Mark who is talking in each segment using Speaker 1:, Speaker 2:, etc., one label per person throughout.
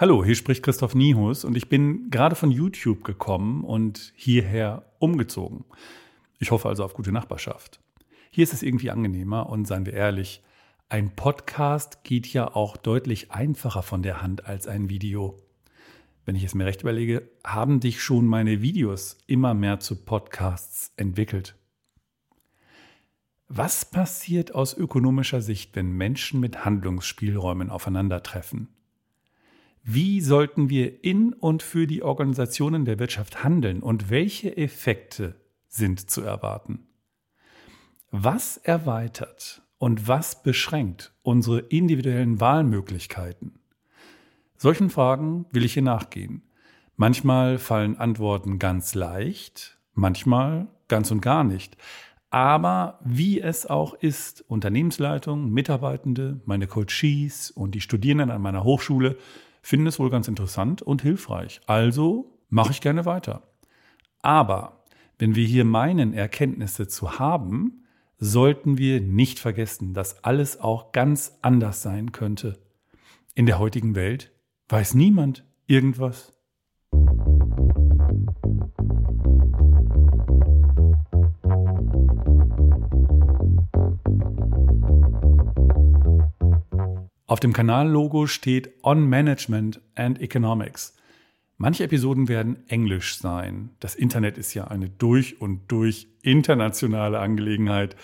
Speaker 1: Hallo, hier spricht Christoph Niehus und ich bin gerade von YouTube gekommen und hierher umgezogen. Ich hoffe also auf gute Nachbarschaft. Hier ist es irgendwie angenehmer und seien wir ehrlich, ein Podcast geht ja auch deutlich einfacher von der Hand als ein Video. Wenn ich es mir recht überlege, haben dich schon meine Videos immer mehr zu Podcasts entwickelt. Was passiert aus ökonomischer Sicht, wenn Menschen mit Handlungsspielräumen aufeinandertreffen? Wie sollten wir in und für die Organisationen der Wirtschaft handeln und welche Effekte sind zu erwarten? Was erweitert und was beschränkt unsere individuellen Wahlmöglichkeiten? Solchen Fragen will ich hier nachgehen. Manchmal fallen Antworten ganz leicht, manchmal ganz und gar nicht. Aber wie es auch ist, Unternehmensleitung, Mitarbeitende, meine Coaches und die Studierenden an meiner Hochschule finden es wohl ganz interessant und hilfreich. Also mache ich gerne weiter. Aber wenn wir hier meinen, Erkenntnisse zu haben, sollten wir nicht vergessen, dass alles auch ganz anders sein könnte. In der heutigen Welt weiß niemand irgendwas. Auf dem Kanallogo steht On Management and Economics. Manche Episoden werden englisch sein. Das Internet ist ja eine durch und durch internationale Angelegenheit.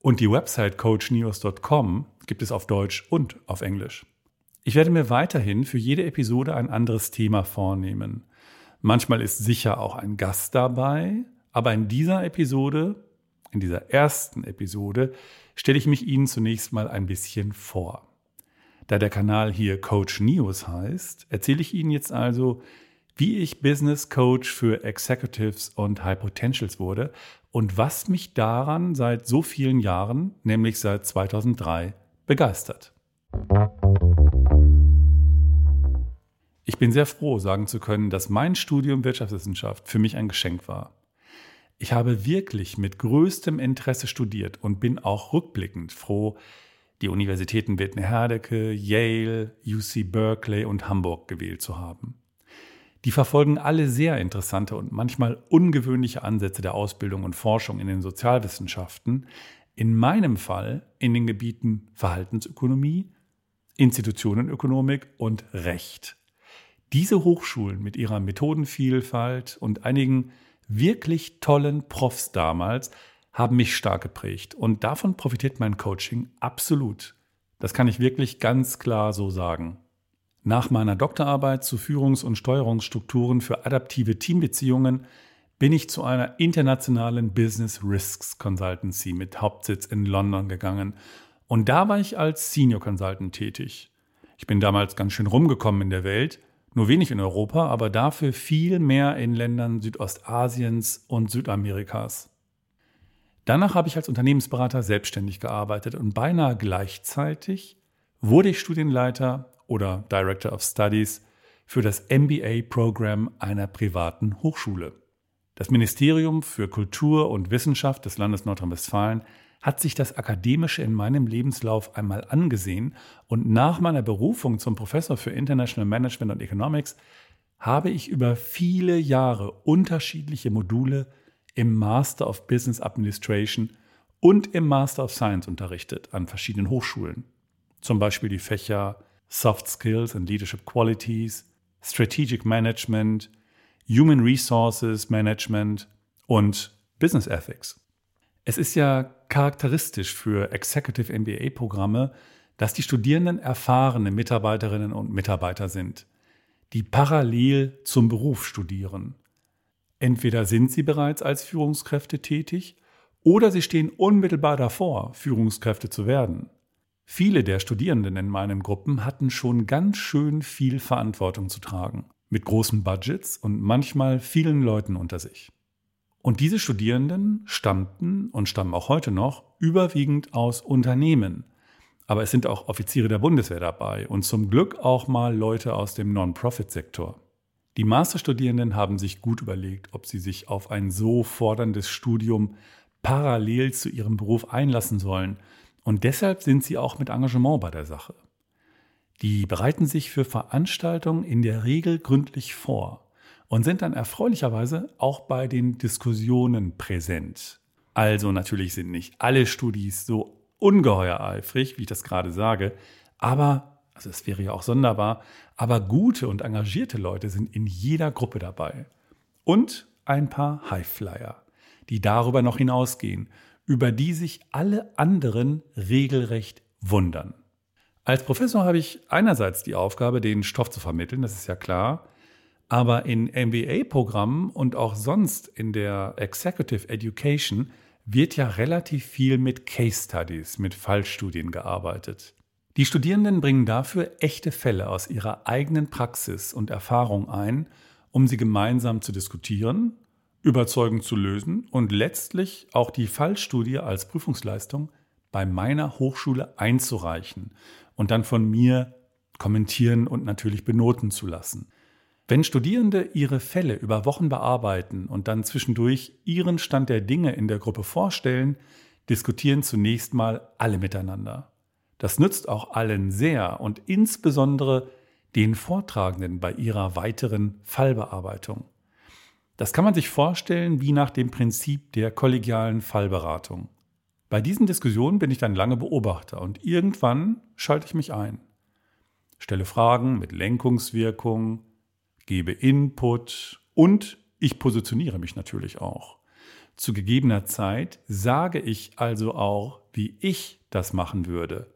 Speaker 1: Und die Website coachnews.com gibt es auf Deutsch und auf Englisch. Ich werde mir weiterhin für jede Episode ein anderes Thema vornehmen. Manchmal ist sicher auch ein Gast dabei, aber in dieser Episode, in dieser ersten Episode, stelle ich mich Ihnen zunächst mal ein bisschen vor. Da der Kanal hier Coach News heißt, erzähle ich Ihnen jetzt also, wie ich Business Coach für Executives und High Potentials wurde und was mich daran seit so vielen Jahren, nämlich seit 2003, begeistert. Ich bin sehr froh, sagen zu können, dass mein Studium Wirtschaftswissenschaft für mich ein Geschenk war. Ich habe wirklich mit größtem Interesse studiert und bin auch rückblickend froh, die Universitäten Witten-Herdecke, Yale, UC Berkeley und Hamburg gewählt zu haben. Die verfolgen alle sehr interessante und manchmal ungewöhnliche Ansätze der Ausbildung und Forschung in den Sozialwissenschaften, in meinem Fall in den Gebieten Verhaltensökonomie, Institutionenökonomik und Recht. Diese Hochschulen mit ihrer Methodenvielfalt und einigen wirklich tollen Profs damals haben mich stark geprägt. Und davon profitiert mein Coaching absolut. Das kann ich wirklich ganz klar so sagen. Nach meiner Doktorarbeit zu Führungs- und Steuerungsstrukturen für adaptive Teambeziehungen bin ich zu einer internationalen Business Risks Consultancy mit Hauptsitz in London gegangen. Und da war ich als Senior Consultant tätig. Ich bin damals ganz schön rumgekommen in der Welt, nur wenig in Europa, aber dafür viel mehr in Ländern Südostasiens und Südamerikas. Danach habe ich als Unternehmensberater selbstständig gearbeitet und beinahe gleichzeitig wurde ich Studienleiter oder Director of Studies für das MBA-Programm einer privaten Hochschule. Das Ministerium für Kultur und Wissenschaft des Landes Nordrhein-Westfalen hat sich das Akademische in meinem Lebenslauf einmal angesehen und nach meiner Berufung zum Professor für International Management und Economics habe ich über viele Jahre unterschiedliche Module im Master of Business Administration und im Master of Science unterrichtet an verschiedenen Hochschulen. Zum Beispiel die Fächer Soft Skills and Leadership Qualities, Strategic Management, Human Resources Management und Business Ethics. Es ist ja charakteristisch für Executive MBA-Programme, dass die Studierenden erfahrene Mitarbeiterinnen und Mitarbeiter sind, die parallel zum Beruf studieren. Entweder sind sie bereits als Führungskräfte tätig oder sie stehen unmittelbar davor, Führungskräfte zu werden. Viele der Studierenden in meinen Gruppen hatten schon ganz schön viel Verantwortung zu tragen, mit großen Budgets und manchmal vielen Leuten unter sich. Und diese Studierenden stammten und stammen auch heute noch überwiegend aus Unternehmen. Aber es sind auch Offiziere der Bundeswehr dabei und zum Glück auch mal Leute aus dem Non-Profit-Sektor. Die Masterstudierenden haben sich gut überlegt, ob sie sich auf ein so forderndes Studium parallel zu ihrem Beruf einlassen sollen. Und deshalb sind sie auch mit Engagement bei der Sache. Die bereiten sich für Veranstaltungen in der Regel gründlich vor und sind dann erfreulicherweise auch bei den Diskussionen präsent. Also natürlich sind nicht alle Studis so ungeheuer eifrig, wie ich das gerade sage, aber, also es wäre ja auch sonderbar, aber gute und engagierte Leute sind in jeder Gruppe dabei. Und ein paar Highflyer, die darüber noch hinausgehen, über die sich alle anderen regelrecht wundern. Als Professor habe ich einerseits die Aufgabe, den Stoff zu vermitteln, das ist ja klar, aber in MBA-Programmen und auch sonst in der Executive Education wird ja relativ viel mit Case Studies, mit Fallstudien gearbeitet. Die Studierenden bringen dafür echte Fälle aus ihrer eigenen Praxis und Erfahrung ein, um sie gemeinsam zu diskutieren, überzeugend zu lösen und letztlich auch die Fallstudie als Prüfungsleistung bei meiner Hochschule einzureichen und dann von mir kommentieren und natürlich benoten zu lassen. Wenn Studierende ihre Fälle über Wochen bearbeiten und dann zwischendurch ihren Stand der Dinge in der Gruppe vorstellen, diskutieren zunächst mal alle miteinander. Das nützt auch allen sehr und insbesondere den Vortragenden bei ihrer weiteren Fallbearbeitung. Das kann man sich vorstellen wie nach dem Prinzip der kollegialen Fallberatung. Bei diesen Diskussionen bin ich dann lange Beobachter und irgendwann schalte ich mich ein. Stelle Fragen mit Lenkungswirkung, gebe Input und ich positioniere mich natürlich auch. Zu gegebener Zeit sage ich also auch, wie ich das machen würde,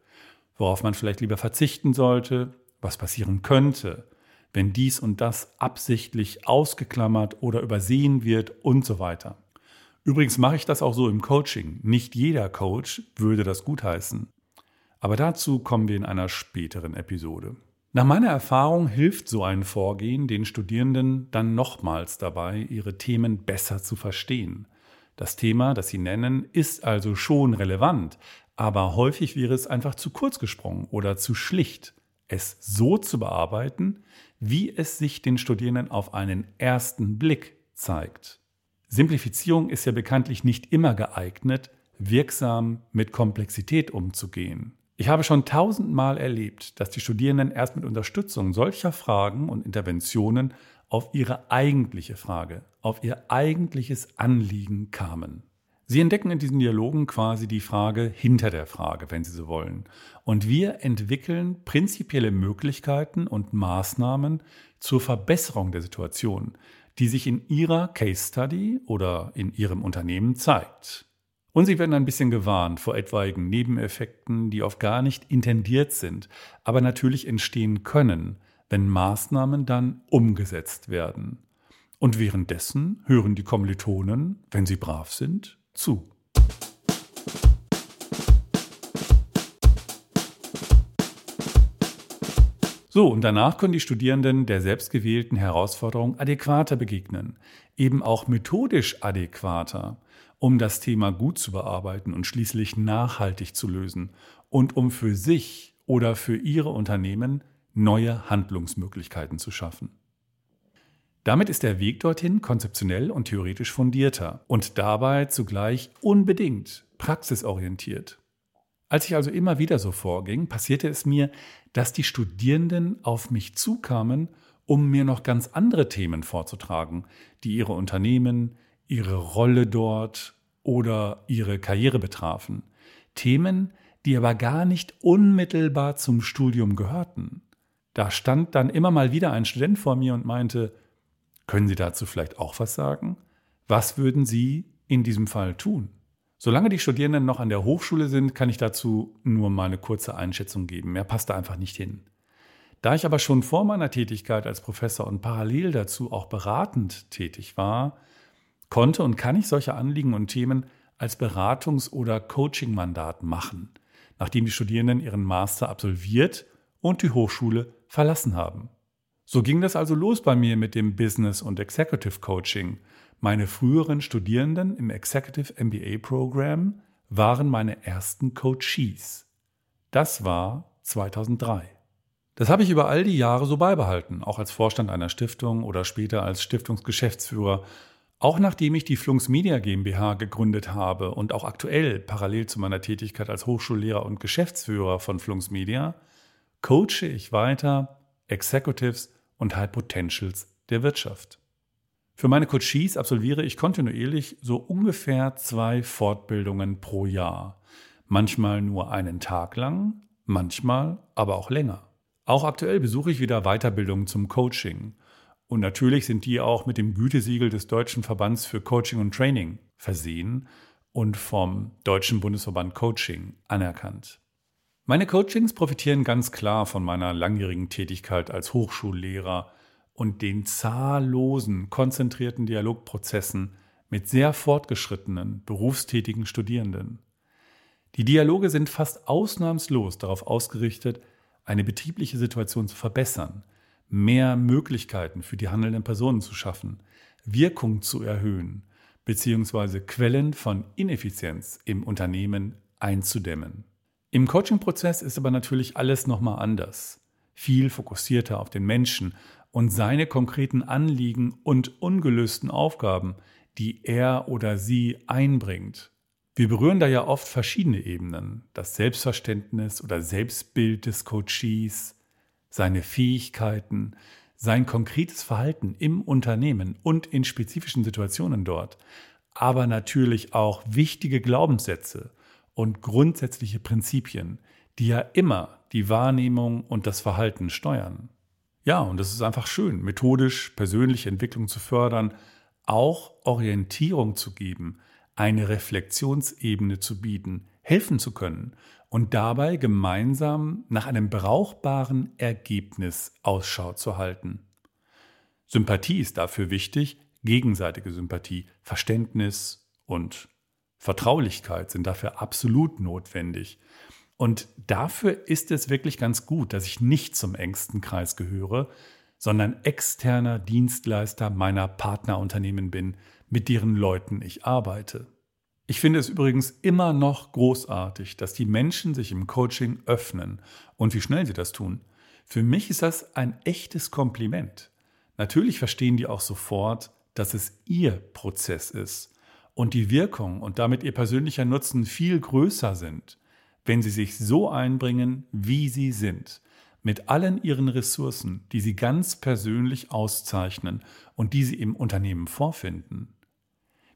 Speaker 1: worauf man vielleicht lieber verzichten sollte, was passieren könnte, wenn dies und das absichtlich ausgeklammert oder übersehen wird und so weiter. Übrigens mache ich das auch so im Coaching. Nicht jeder Coach würde das gutheißen. Aber dazu kommen wir in einer späteren Episode. Nach meiner Erfahrung hilft so ein Vorgehen den Studierenden dann nochmals dabei, ihre Themen besser zu verstehen. Das Thema, das sie nennen, ist also schon relevant, aber häufig wäre es einfach zu kurz gesprungen oder zu schlicht, es so zu bearbeiten, wie es sich den Studierenden auf einen ersten Blick zeigt. Simplifizierung ist ja bekanntlich nicht immer geeignet, wirksam mit Komplexität umzugehen. Ich habe schon tausendmal erlebt, dass die Studierenden erst mit Unterstützung solcher Fragen und Interventionen auf ihre eigentliche Frage, auf ihr eigentliches Anliegen kamen. Sie entdecken in diesen Dialogen quasi die Frage hinter der Frage, wenn Sie so wollen. Und wir entwickeln prinzipielle Möglichkeiten und Maßnahmen zur Verbesserung der Situation, die sich in Ihrer Case Study oder in Ihrem Unternehmen zeigt. Und sie werden ein bisschen gewarnt vor etwaigen Nebeneffekten, die oft gar nicht intendiert sind, aber natürlich entstehen können, wenn Maßnahmen dann umgesetzt werden. Und währenddessen hören die Kommilitonen, wenn sie brav sind, zu. So, und danach können die Studierenden der selbstgewählten Herausforderung adäquater begegnen, eben auch methodisch adäquater um das Thema gut zu bearbeiten und schließlich nachhaltig zu lösen und um für sich oder für ihre Unternehmen neue Handlungsmöglichkeiten zu schaffen. Damit ist der Weg dorthin konzeptionell und theoretisch fundierter und dabei zugleich unbedingt praxisorientiert. Als ich also immer wieder so vorging, passierte es mir, dass die Studierenden auf mich zukamen, um mir noch ganz andere Themen vorzutragen, die ihre Unternehmen, ihre Rolle dort oder ihre Karriere betrafen. Themen, die aber gar nicht unmittelbar zum Studium gehörten. Da stand dann immer mal wieder ein Student vor mir und meinte, können Sie dazu vielleicht auch was sagen? Was würden Sie in diesem Fall tun? Solange die Studierenden noch an der Hochschule sind, kann ich dazu nur mal eine kurze Einschätzung geben. Mehr passt da einfach nicht hin. Da ich aber schon vor meiner Tätigkeit als Professor und parallel dazu auch beratend tätig war, konnte und kann ich solche Anliegen und Themen als Beratungs- oder Coaching-Mandat machen, nachdem die Studierenden ihren Master absolviert und die Hochschule verlassen haben. So ging das also los bei mir mit dem Business- und Executive Coaching. Meine früheren Studierenden im Executive MBA Program waren meine ersten Coachees. Das war 2003. Das habe ich über all die Jahre so beibehalten, auch als Vorstand einer Stiftung oder später als Stiftungsgeschäftsführer auch nachdem ich die Flunks Media GmbH gegründet habe und auch aktuell parallel zu meiner Tätigkeit als Hochschullehrer und Geschäftsführer von Flunks Media, coache ich weiter Executives und High Potentials der Wirtschaft. Für meine Coaches absolviere ich kontinuierlich so ungefähr zwei Fortbildungen pro Jahr. Manchmal nur einen Tag lang, manchmal aber auch länger. Auch aktuell besuche ich wieder Weiterbildungen zum Coaching. Und natürlich sind die auch mit dem Gütesiegel des Deutschen Verbands für Coaching und Training versehen und vom Deutschen Bundesverband Coaching anerkannt. Meine Coachings profitieren ganz klar von meiner langjährigen Tätigkeit als Hochschullehrer und den zahllosen, konzentrierten Dialogprozessen mit sehr fortgeschrittenen, berufstätigen Studierenden. Die Dialoge sind fast ausnahmslos darauf ausgerichtet, eine betriebliche Situation zu verbessern, mehr Möglichkeiten für die handelnden Personen zu schaffen, Wirkung zu erhöhen, beziehungsweise Quellen von Ineffizienz im Unternehmen einzudämmen. Im Coaching-Prozess ist aber natürlich alles nochmal anders. Viel fokussierter auf den Menschen und seine konkreten Anliegen und ungelösten Aufgaben, die er oder sie einbringt. Wir berühren da ja oft verschiedene Ebenen. Das Selbstverständnis oder Selbstbild des Coaches, seine Fähigkeiten, sein konkretes Verhalten im Unternehmen und in spezifischen Situationen dort, aber natürlich auch wichtige Glaubenssätze und grundsätzliche Prinzipien, die ja immer die Wahrnehmung und das Verhalten steuern. Ja, und es ist einfach schön, methodisch persönliche Entwicklung zu fördern, auch Orientierung zu geben, eine Reflexionsebene zu bieten, helfen zu können und dabei gemeinsam nach einem brauchbaren Ergebnis Ausschau zu halten. Sympathie ist dafür wichtig, gegenseitige Sympathie, Verständnis und Vertraulichkeit sind dafür absolut notwendig. Und dafür ist es wirklich ganz gut, dass ich nicht zum engsten Kreis gehöre, sondern externer Dienstleister meiner Partnerunternehmen bin, mit deren Leuten ich arbeite. Ich finde es übrigens immer noch großartig, dass die Menschen sich im Coaching öffnen und wie schnell sie das tun. Für mich ist das ein echtes Kompliment. Natürlich verstehen die auch sofort, dass es ihr Prozess ist und die Wirkung und damit ihr persönlicher Nutzen viel größer sind wenn sie sich so einbringen, wie sie sind, mit allen ihren Ressourcen, die sie ganz persönlich auszeichnen und die sie im Unternehmen vorfinden.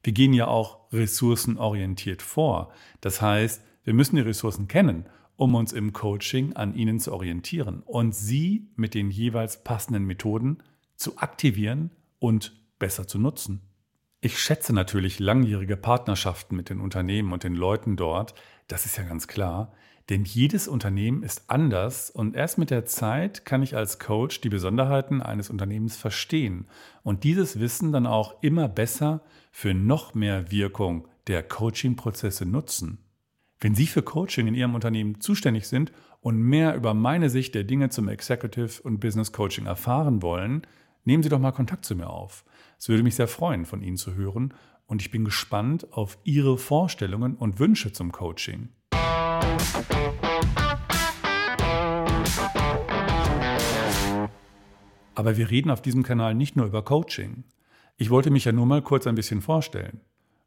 Speaker 1: Wir gehen ja auch ressourcenorientiert vor. Das heißt, wir müssen die Ressourcen kennen, um uns im Coaching an ihnen zu orientieren und sie mit den jeweils passenden Methoden zu aktivieren und besser zu nutzen. Ich schätze natürlich langjährige Partnerschaften mit den Unternehmen und den Leuten dort, das ist ja ganz klar, denn jedes Unternehmen ist anders und erst mit der Zeit kann ich als Coach die Besonderheiten eines Unternehmens verstehen und dieses Wissen dann auch immer besser für noch mehr Wirkung der Coaching-Prozesse nutzen. Wenn Sie für Coaching in Ihrem Unternehmen zuständig sind und mehr über meine Sicht der Dinge zum Executive und Business Coaching erfahren wollen, nehmen Sie doch mal Kontakt zu mir auf. Es würde mich sehr freuen, von Ihnen zu hören und ich bin gespannt auf Ihre Vorstellungen und Wünsche zum Coaching. Aber wir reden auf diesem Kanal nicht nur über Coaching. Ich wollte mich ja nur mal kurz ein bisschen vorstellen.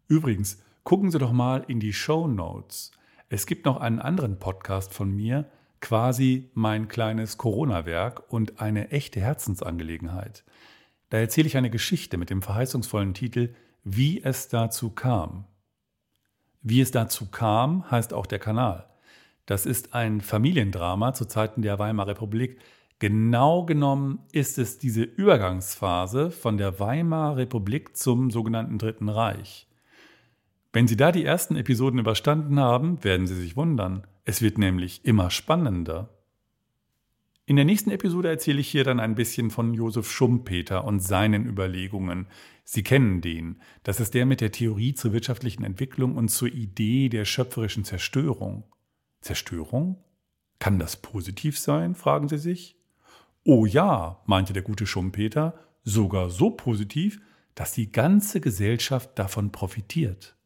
Speaker 1: Übrigens, gucken Sie doch mal in die Show Notes. Es gibt noch einen anderen Podcast von mir, quasi mein kleines Corona-Werk und eine echte Herzensangelegenheit. Da erzähle ich eine Geschichte mit dem verheißungsvollen Titel Wie es dazu kam. Wie es dazu kam, heißt auch der Kanal. Das ist ein Familiendrama zu Zeiten der Weimarer Republik. Genau genommen ist es diese Übergangsphase von der Weimarer Republik zum sogenannten Dritten Reich. Wenn Sie da die ersten Episoden überstanden haben, werden Sie sich wundern. Es wird nämlich immer spannender. In der nächsten Episode erzähle ich hier dann ein bisschen von Josef Schumpeter und seinen Überlegungen. Sie kennen den. Das ist der mit der Theorie zur wirtschaftlichen Entwicklung und zur Idee der schöpferischen Zerstörung. Zerstörung? Kann das positiv sein? fragen Sie sich. Oh ja, meinte der gute Schumpeter, sogar so positiv, dass die ganze Gesellschaft davon profitiert.